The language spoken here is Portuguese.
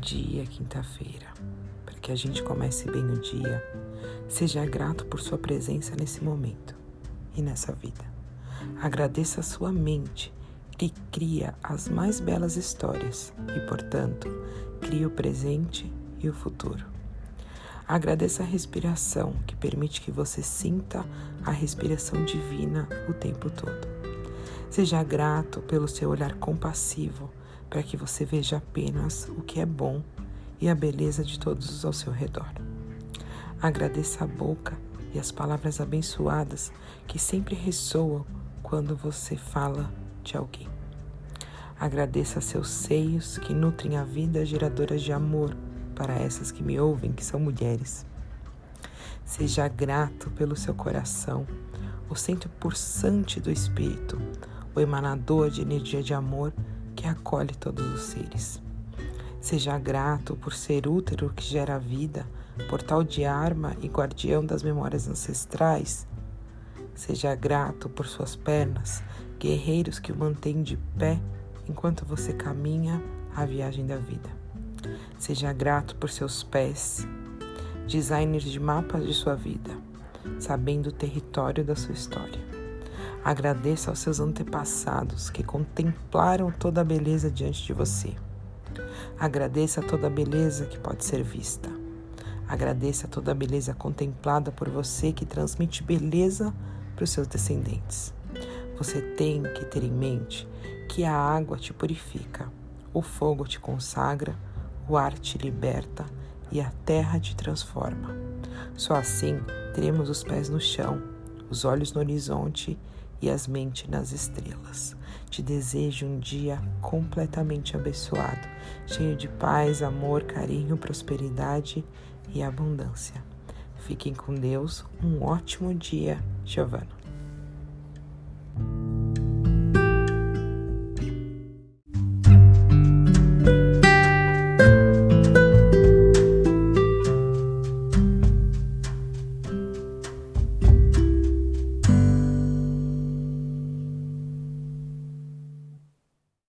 dia, quinta-feira. Para que a gente comece bem o dia, seja grato por sua presença nesse momento e nessa vida. Agradeça a sua mente que cria as mais belas histórias e, portanto, cria o presente e o futuro. Agradeça a respiração que permite que você sinta a respiração divina o tempo todo. Seja grato pelo seu olhar compassivo para que você veja apenas o que é bom e a beleza de todos ao seu redor. Agradeça a boca e as palavras abençoadas que sempre ressoam quando você fala de alguém. Agradeça seus seios que nutrem a vida geradora de amor para essas que me ouvem, que são mulheres. Seja grato pelo seu coração, o centro pulsante do espírito, o emanador de energia de amor acolhe todos os seres. Seja grato por ser útero que gera vida, portal de arma e guardião das memórias ancestrais. Seja grato por suas pernas, guerreiros que o mantêm de pé enquanto você caminha a viagem da vida. Seja grato por seus pés, designers de mapas de sua vida, sabendo o território da sua história. Agradeça aos seus antepassados que contemplaram toda a beleza diante de você. Agradeça toda a beleza que pode ser vista. Agradeça toda a beleza contemplada por você que transmite beleza para os seus descendentes. Você tem que ter em mente que a água te purifica, o fogo te consagra, o ar te liberta e a terra te transforma. Só assim teremos os pés no chão, os olhos no horizonte e as mentes nas estrelas. Te desejo um dia completamente abençoado, cheio de paz, amor, carinho, prosperidade e abundância. Fiquem com Deus. Um ótimo dia, Giovana.